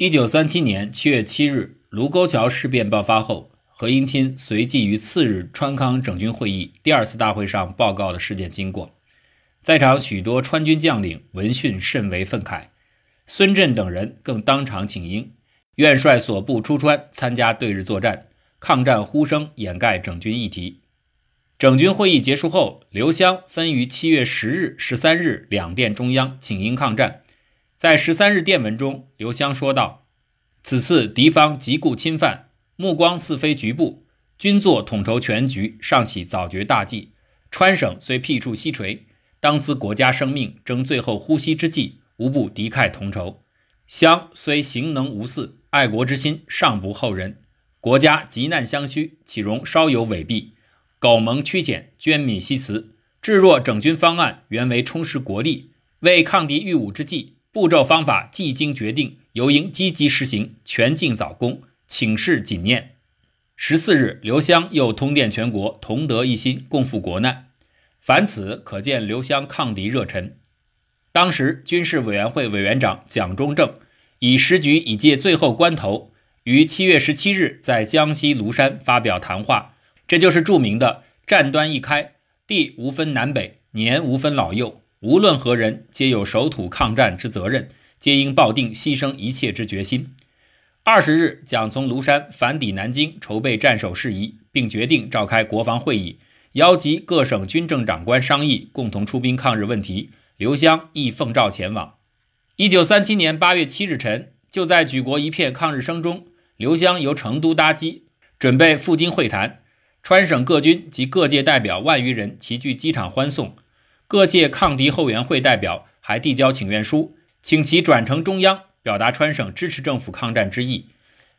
一九三七年七月七日，卢沟桥事变爆发后，何应钦随即于次日川康整军会议第二次大会上报告了事件经过。在场许多川军将领闻讯甚为愤慨，孙震等人更当场请缨，愿率所部出川参加对日作战。抗战呼声掩盖整军议题。整军会议结束后，刘湘分于七月十日、十三日两电中央请缨抗战。在十三日电文中，刘湘说道：“此次敌方急顾侵犯，目光似非局部，军作统筹全局，尚起早决大计。川省虽僻处西陲。”当资国家生命争最后呼吸之际，无不敌忾同仇。湘虽行能无嗣，爱国之心尚不后人。国家急难相需，岂容稍有违避？苟蒙屈简，捐米西辞。至若整军方案原为充实国力，为抗敌御侮之计，步骤方法既经决定，尤应积极实行，全境早功，请示谨念。十四日，刘湘又通电全国，同德一心，共赴国难。凡此可见刘湘抗敌热忱。当时军事委员会委员长蒋中正以时局已届最后关头，于七月十七日在江西庐山发表谈话，这就是著名的“战端一开，地无分南北，年无分老幼，无论何人，皆有守土抗战之责任，皆应抱定牺牲一切之决心。”二十日，蒋从庐山返抵南京，筹备战守事宜，并决定召开国防会议。邀集各省军政长官商议，共同出兵抗日问题。刘湘亦奉召前往。一九三七年八月七日晨，就在举国一片抗日声中，刘湘由成都搭机，准备赴京会谈。川省各军及各界代表万余人齐聚机场欢送。各界抗敌后援会代表还递交请愿书，请其转呈中央，表达川省支持政府抗战之意。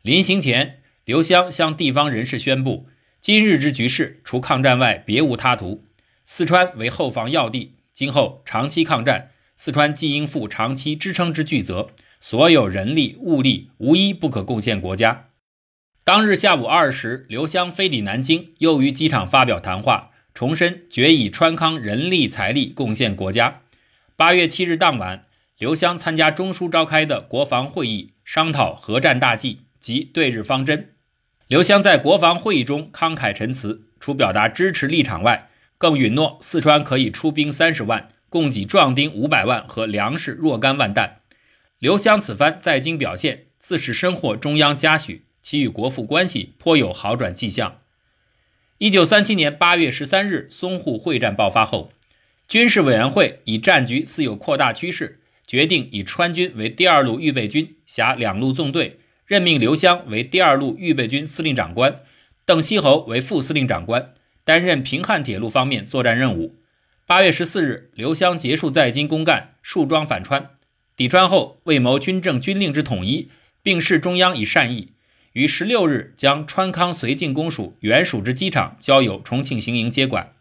临行前，刘湘向地方人士宣布。今日之局势，除抗战外，别无他途。四川为后防要地，今后长期抗战，四川既应负长期支撑之巨责，所有人力物力无一不可贡献国家。当日下午二时，刘湘飞抵南京，又于机场发表谈话，重申决以川康人力财力贡献国家。八月七日当晚，刘湘参加中枢召开的国防会议，商讨核战大计及对日方针。刘湘在国防会议中慷慨陈词，除表达支持立场外，更允诺四川可以出兵三十万，供给壮丁五百万和粮食若干万担。刘湘此番在京表现，自是深获中央嘉许，其与国父关系颇有好转迹象。一九三七年八月十三日，淞沪会战爆发后，军事委员会以战局似有扩大趋势，决定以川军为第二路预备军，辖两路纵队。任命刘湘为第二路预备军司令长官，邓锡侯为副司令长官，担任平汉铁路方面作战任务。八月十四日，刘湘结束在京公干，束装返川。抵川后，为谋军政军令之统一，并示中央以善意，于十六日将川康绥靖公署原属之机场交由重庆行营接管。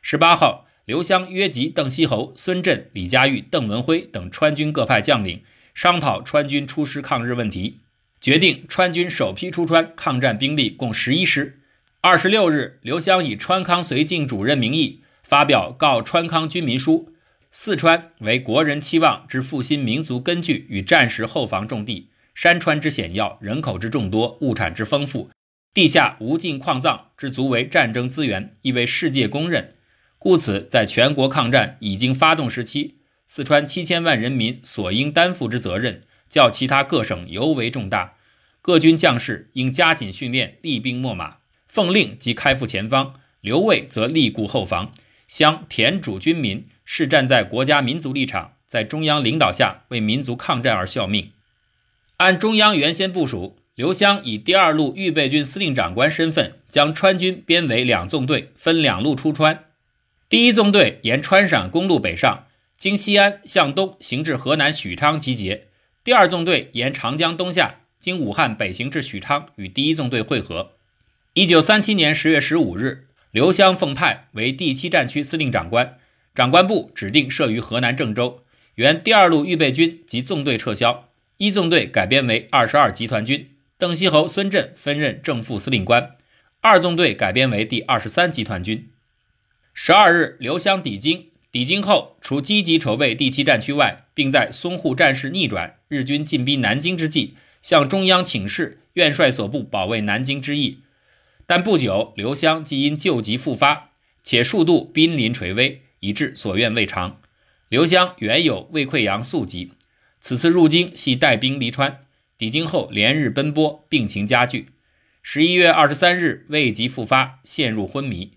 十八号，刘湘约集邓锡侯、孙震、李佳玉、邓文辉等川军各派将领，商讨川军出师抗日问题。决定川军首批出川抗战兵力共十一师。二十六日，刘湘以川康绥靖主任名义发表告川康军民书。四川为国人期望之复兴民族根据与战时后防重地，山川之险要，人口之众多，物产之丰富，地下无尽矿藏之足为战争资源，亦为世界公认。故此，在全国抗战已经发动时期，四川七千万人民所应担负之责任。较其他各省尤为重大，各军将士应加紧训练，厉兵秣马，奉令即开赴前方，留卫则立固后防，乡田主军民是站在国家民族立场，在中央领导下为民族抗战而效命。按中央原先部署，刘湘以第二路预备军司令长官身份，将川军编为两纵队，分两路出川。第一纵队沿川陕公路北上，经西安向东行至河南许昌集结。第二纵队沿长江东下，经武汉北行至许昌，与第一纵队会合。一九三七年十月十五日，刘湘奉派为第七战区司令长官，长官部指定设于河南郑州。原第二路预备军及纵队撤销，一纵队改编为二十二集团军，邓锡侯、孙震分任正副司令官。二纵队改编为第二十三集团军。十二日，刘湘抵京。抵京后，除积极筹备第七战区外，并在淞沪战事逆转、日军进逼南京之际，向中央请示元帅所部保卫南京之意。但不久，刘湘即因旧疾复发，且数度濒临垂危，以致所愿未偿。刘湘原有胃溃疡宿疾，此次入京系带兵离川，抵京后连日奔波，病情加剧。十一月二十三日，胃疾复发，陷入昏迷。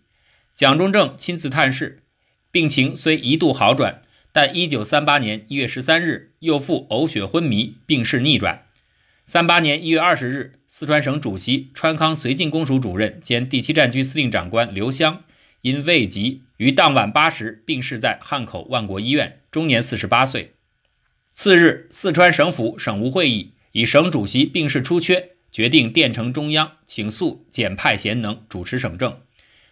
蒋中正亲自探视，病情虽一度好转，但一九三八年一月十三日又复呕血昏迷，病势逆转。三八年一月二十日，四川省主席、川康绥靖公署主任兼第七战区司令长官刘湘因胃疾，于当晚八时病逝在汉口万国医院，终年四十八岁。次日，四川省府省务会议以省主席病逝出缺，决定电呈中央，请速简派贤能主持省政。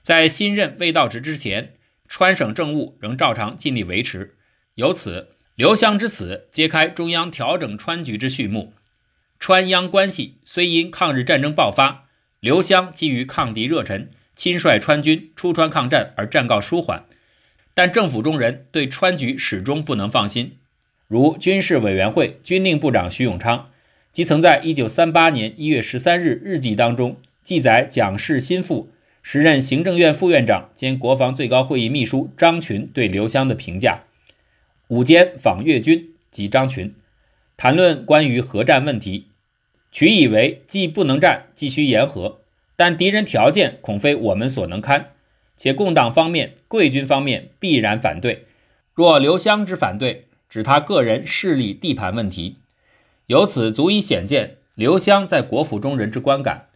在新任未到职之前，川省政务仍照常尽力维持。由此，刘湘之死揭开中央调整川局之序幕。川央关系虽因抗日战争爆发，刘湘基于抗敌热忱，亲率川军出川抗战而战告舒缓，但政府中人对川局始终不能放心。如军事委员会军令部长徐永昌，即曾在1938年1月13日日记当中记载蒋氏心腹、时任行政院副院长兼国防最高会议秘书张群对刘湘的评价：午间访粤军及张群，谈论关于核战问题。取以为既不能战，继续言和，但敌人条件恐非我们所能堪，且共党方面、贵军方面必然反对。若刘湘之反对，指他个人势力地盘问题，由此足以显见刘湘在国府中人之观感。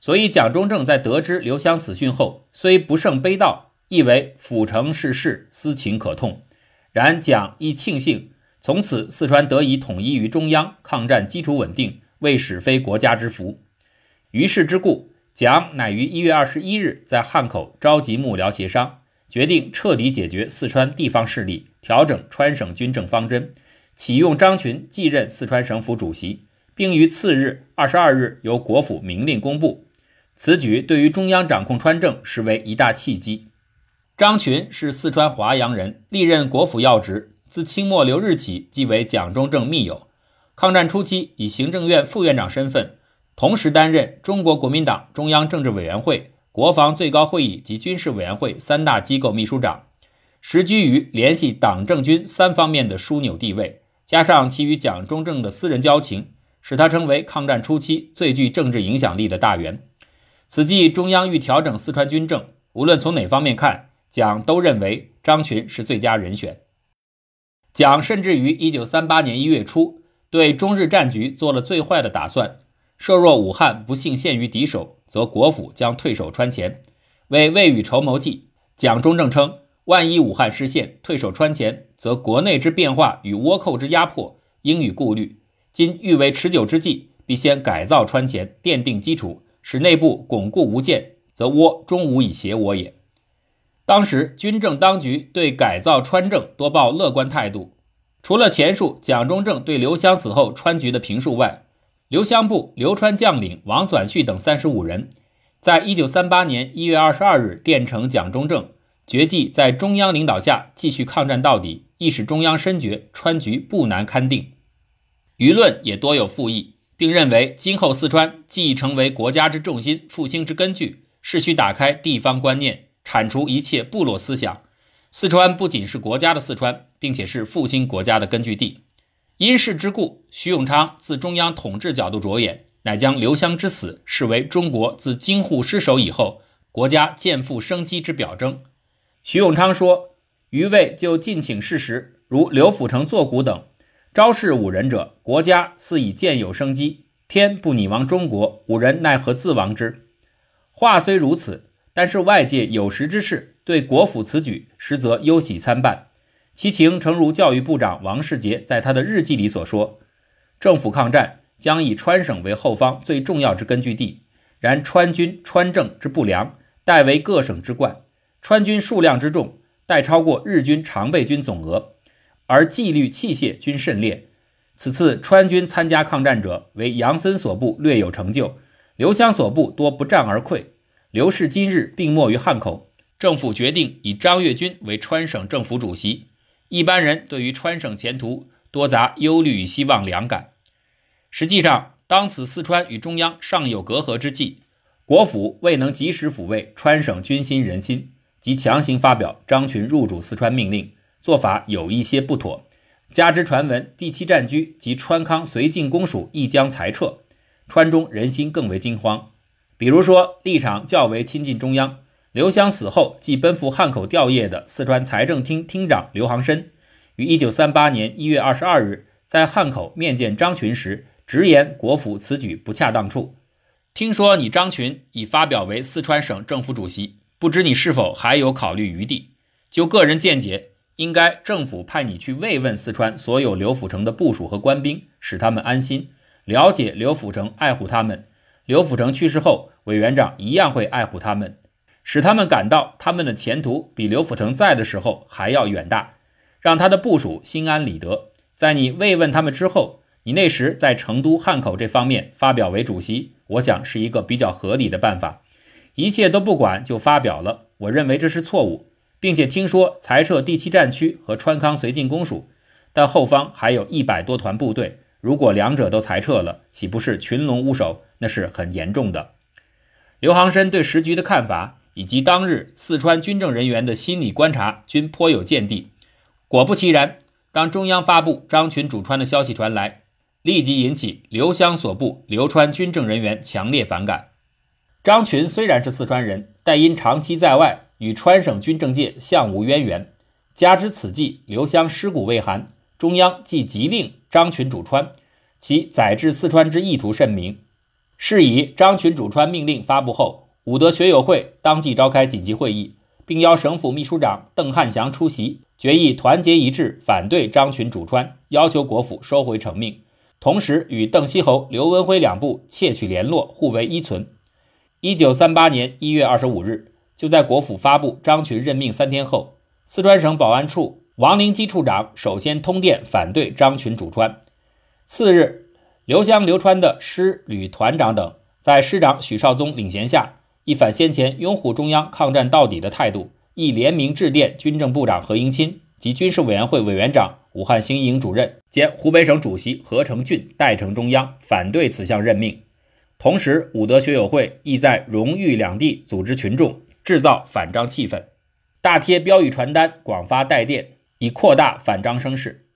所以蒋中正在得知刘湘死讯后，虽不胜悲悼，亦为府城世事，思情可痛。然蒋亦庆幸，从此四川得以统一于中央，抗战基础稳定。为使非国家之福，于是之故，蒋乃于一月二十一日在汉口召集幕僚协商，决定彻底解决四川地方势力，调整川省军政方针，启用张群继任四川省府主席，并于次日二十二日由国府明令公布。此举对于中央掌控川政实为一大契机。张群是四川华阳人，历任国府要职，自清末留日起即为蒋中正密友。抗战初期，以行政院副院长身份，同时担任中国国民党中央政治委员会、国防最高会议及军事委员会三大机构秘书长，时居于联系党政军三方面的枢纽地位。加上其与蒋中正的私人交情，使他成为抗战初期最具政治影响力的大员。此际中央欲调整四川军政，无论从哪方面看，蒋都认为张群是最佳人选。蒋甚至于1938年1月初。对中日战局做了最坏的打算，设若武汉不幸陷于敌手，则国府将退守川前。为未雨绸缪计，蒋中正称：万一武汉失陷，退守川前，则国内之变化与倭寇之压迫，应予顾虑。今欲为持久之计，必先改造川前，奠定基础，使内部巩固无间，则倭终无以胁我也。当时军政当局对改造川政多抱乐观态度。除了前述蒋中正对刘湘死后川局的评述外，刘湘部刘川将领王纂绪等三十五人，在一九三八年一月二十二日电呈蒋中正，决计在中央领导下继续抗战到底，亦使中央深觉川局不难堪定。舆论也多有附议，并认为今后四川既已成为国家之重心、复兴之根据，是需打开地方观念，铲除一切部落思想。四川不仅是国家的四川，并且是复兴国家的根据地。因事之故，徐永昌自中央统治角度着眼，乃将刘湘之死视为中国自京沪失守以后国家渐复生机之表征。徐永昌说：“余位就尽请事实，如刘辅成作古等，昭示五人者，国家似已渐有生机。天不拟亡中国，五人奈何自亡之？话虽如此。”但是外界有识之士对国府此举实则忧喜参半，其情诚如教育部长王世杰在他的日记里所说：政府抗战将以川省为后方最重要之根据地，然川军川政之不良，代为各省之冠；川军数量之众，代超过日军常备军总额，而纪律器械均甚劣。此次川军参加抗战者，为杨森所部略有成就，刘湘所部多不战而溃。刘氏今日病没于汉口，政府决定以张跃军为川省政府主席。一般人对于川省前途多杂忧虑与希望两感。实际上，当此四川与中央尚有隔阂之际，国府未能及时抚慰川省军心人心，即强行发表张群入主四川命令，做法有一些不妥。加之传闻第七战区及川康绥靖公署亦将裁撤，川中人心更为惊慌。比如说，立场较为亲近中央，刘湘死后即奔赴汉口吊唁的四川财政厅厅长刘航深，于一九三八年一月二十二日在汉口面见张群时。直言国府此举不恰当处。听说你张群已发表为四川省政府主席，不知你是否还有考虑余地？就个人见解，应该政府派你去慰问四川所有刘府城的部署和官兵，使他们安心，了解刘府城爱护他们。刘府城去世后，委员长一样会爱护他们，使他们感到他们的前途比刘府城在的时候还要远大，让他的部署心安理得。在你慰问他们之后。你那时在成都、汉口这方面发表为主席，我想是一个比较合理的办法。一切都不管就发表了，我认为这是错误，并且听说裁撤第七战区和川康绥靖公署，但后方还有一百多团部队，如果两者都裁撤了，岂不是群龙无首？那是很严重的。刘航深对时局的看法以及当日四川军政人员的心理观察均颇有见地。果不其然，当中央发布张群主川的消息传来。立即引起刘湘所部刘川军政人员强烈反感。张群虽然是四川人，但因长期在外，与川省军政界相无渊源。加之此际刘湘尸骨未寒，中央即急令张群主川，其载至四川之意图甚明。是以张群主川命令发布后，武德学友会当即召开紧急会议，并邀省府秘书长邓汉祥出席，决议团结一致反对张群主川，要求国府收回成命。同时与邓锡侯、刘文辉两部窃取联络，互为依存。一九三八年一月二十五日，就在国府发布张群任命三天后，四川省保安处王灵基处长首先通电反对张群主川。次日，刘湘、刘川的师旅团长等，在师长许绍宗领衔下，一反先前拥护中央、抗战到底的态度，亦联名致电军政部长何应钦。及军事委员会委员长、武汉新营主任兼湖北省主席何成俊代呈中央反对此项任命。同时，武德学友会亦在荣誉两地组织群众，制造反张气氛，大贴标语传单，广发带电，以扩大反张声势。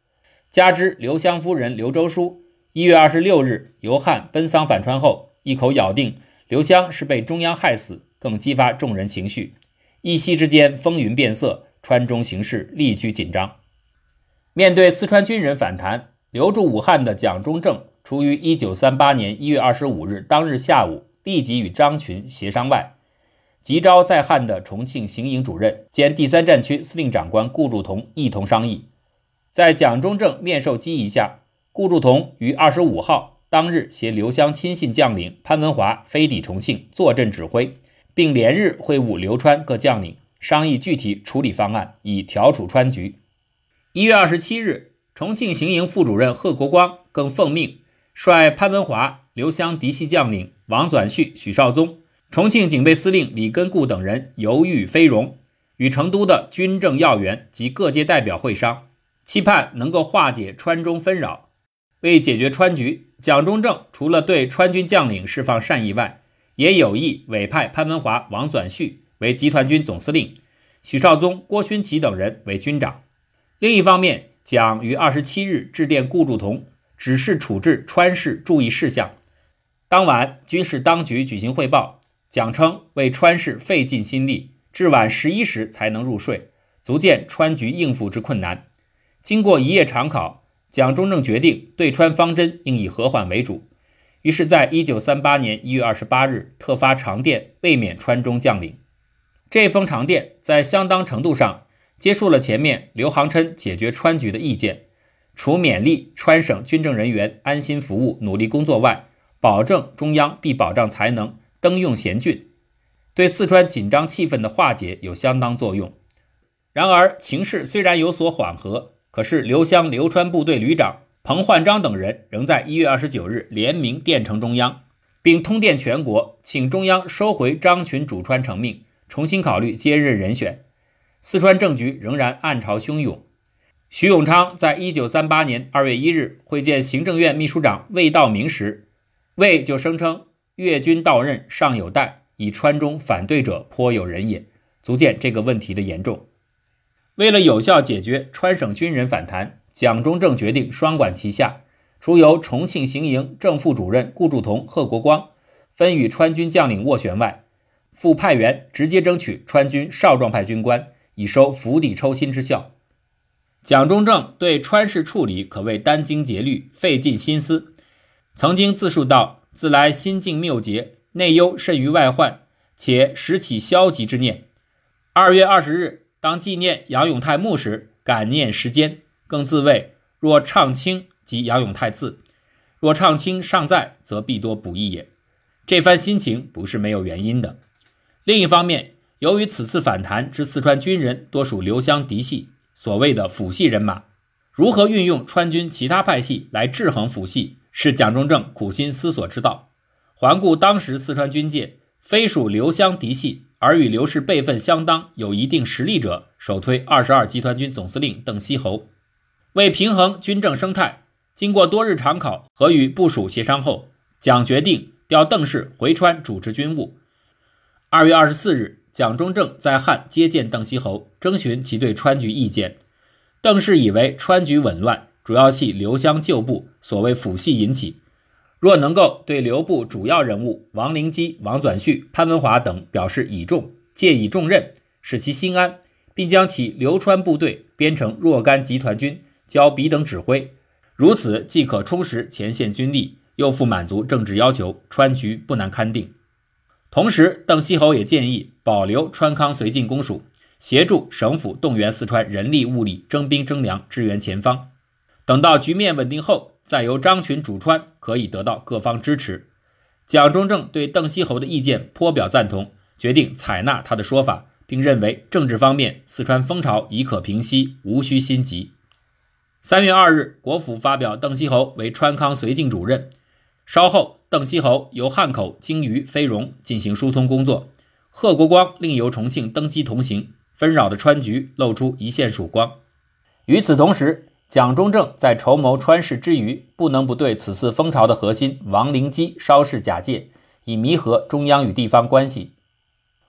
加之刘湘夫人刘周书一月二十六日由汉奔丧返川后，一口咬定刘湘是被中央害死，更激发众人情绪，一夕之间风云变色。川中形势立趋紧张。面对四川军人反弹，留驻武汉的蒋中正，除于1938年1月25日当日下午立即与张群协商外，急召在汉的重庆行营主任兼第三战区司令长官顾祝同一同商议。在蒋中正面授机宜下，顾祝同于25号当日携刘湘亲信将领潘文华飞抵重庆坐镇指挥，并连日会晤刘川各将领。商议具体处理方案，以调处川局。一月二十七日，重庆行营副主任贺国光更奉命率潘文华、刘湘嫡系将领王转绪、许绍宗、重庆警备司令李根固等人游豫飞荣，与成都的军政要员及各界代表会商，期盼能够化解川中纷扰。为解决川局，蒋中正除了对川军将领释放善意外，也有意委派潘文华、王转绪。为集团军总司令，许绍宗、郭勋祺等人为军长。另一方面，蒋于二十七日致电顾祝同，指示处置川事注意事项。当晚，军事当局举行汇报，蒋称为川事费尽心力，至晚十一时才能入睡，足见川局应付之困难。经过一夜长考，蒋中正决定对川方针应以和缓为主，于是，在一九三八年一月二十八日特发长电，慰勉川中将领。这封长电在相当程度上接受了前面刘航琛解决川局的意见，除勉励川省军政人员安心服务、努力工作外，保证中央必保障才能登用贤俊，对四川紧张气氛的化解有相当作用。然而情势虽然有所缓和，可是刘湘、刘川部队旅长彭焕章等人仍在一月二十九日联名电呈中央，并通电全国，请中央收回张群主川成命。重新考虑接任人选，四川政局仍然暗潮汹涌。徐永昌在一九三八年二月一日会见行政院秘书长魏道明时，魏就声称越军到任尚有待，以川中反对者颇有人也，足见这个问题的严重。为了有效解决川省军人反弹，蒋中正决定双管齐下，除由重庆行营正副主任顾祝同、贺国光分与川军将领斡旋外，复派员直接争取川军少壮派军官，以收釜底抽薪之效。蒋中正对川事处理可谓殚精竭虑，费尽心思。曾经自述道：“自来心境谬结，内忧甚于外患，且时起消极之念。”二月二十日，当纪念杨永泰墓时，感念时间，更自谓：“若畅清即杨永泰字；若畅清尚在，则必多补益也。”这番心情不是没有原因的。另一方面，由于此次反弹之四川军人多属刘湘嫡系。所谓的辅系人马，如何运用川军其他派系来制衡辅系，是蒋中正苦心思索之道。环顾当时四川军界，非属刘湘嫡系而与刘氏辈分相当、有一定实力者，首推二十二集团军总司令邓锡侯。为平衡军政生态，经过多日常考和与部署协商后，蒋决定调邓氏回川主持军务。二月二十四日。蒋中正在汉接见邓锡侯，征询其对川局意见。邓氏以为川局紊乱，主要系刘湘旧部所谓府系引起。若能够对刘部主要人物王灵基、王转绪、潘文华等表示倚重，借以重任，使其心安，并将其流川部队编成若干集团军，交彼等指挥，如此既可充实前线军力，又复满足政治要求，川局不难勘定。同时，邓锡侯也建议保留川康绥靖公署，协助省府动员四川人力物力，征兵征粮，支援前方。等到局面稳定后，再由张群主川，可以得到各方支持。蒋中正对邓锡侯的意见颇表赞同，决定采纳他的说法，并认为政治方面四川风潮已可平息，无需心急。三月二日，国府发表邓锡侯为川康绥靖主任。稍后，邓锡侯由汉口经渝飞荣进行疏通工作，贺国光另由重庆登机同行，纷扰的川局露出一线曙光。与此同时，蒋中正在筹谋川事之余，不能不对此次风潮的核心王灵基稍事假借，以弥合中央与地方关系。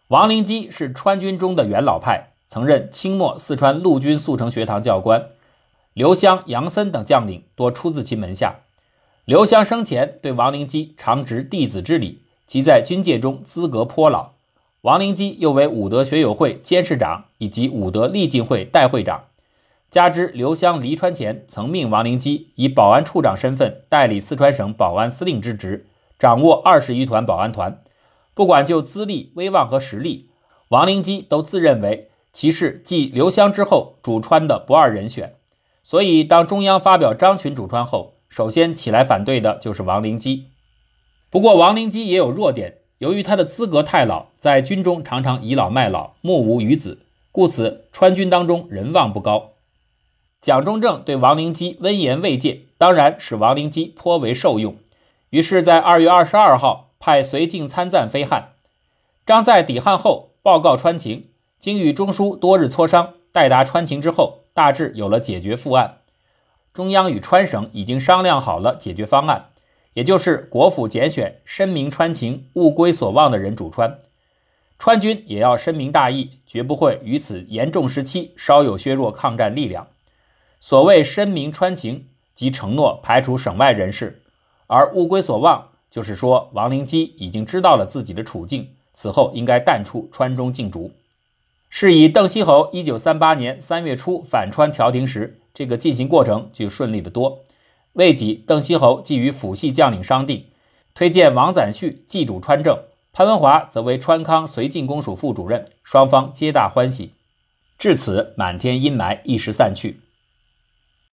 王灵基是川军中的元老派，曾任清末四川陆军速成学堂教官，刘湘、杨森等将领多出自其门下。刘湘生前对王灵基常执弟子之礼，即在军界中资格颇老。王灵基又为武德学友会监事长以及武德励进会代会长，加之刘湘离川前曾命王灵基以保安处长身份代理四川省保安司令之职，掌握二十余团保安团。不管就资历、威望和实力，王灵基都自认为其是继刘湘之后主川的不二人选。所以，当中央发表张群主川后，首先起来反对的就是王灵基。不过，王灵基也有弱点，由于他的资格太老，在军中常常倚老卖老，目无余子，故此川军当中人望不高。蒋中正对王灵基温言慰藉，当然使王灵基颇为受用。于是，在二月二十二号派绥靖参赞飞汉。张在抵汉后报告川情，经与中枢多日磋商，待达川情之后，大致有了解决复案。中央与川省已经商量好了解决方案，也就是国府拣选深明川情、物归所望的人主川，川军也要深明大义，绝不会于此严重时期稍有削弱抗战力量。所谓深明川情，即承诺排除省外人士；而物归所望，就是说王灵基已经知道了自己的处境，此后应该淡出川中竞逐。是以邓锡侯一九三八年三月初反川调停时。这个进行过程就顺利得多。未几，邓锡侯即与辅系将领商定，推荐王攒旭继主川政，潘文华则为川康绥靖公署副主任，双方皆大欢喜。至此，满天阴霾一时散去。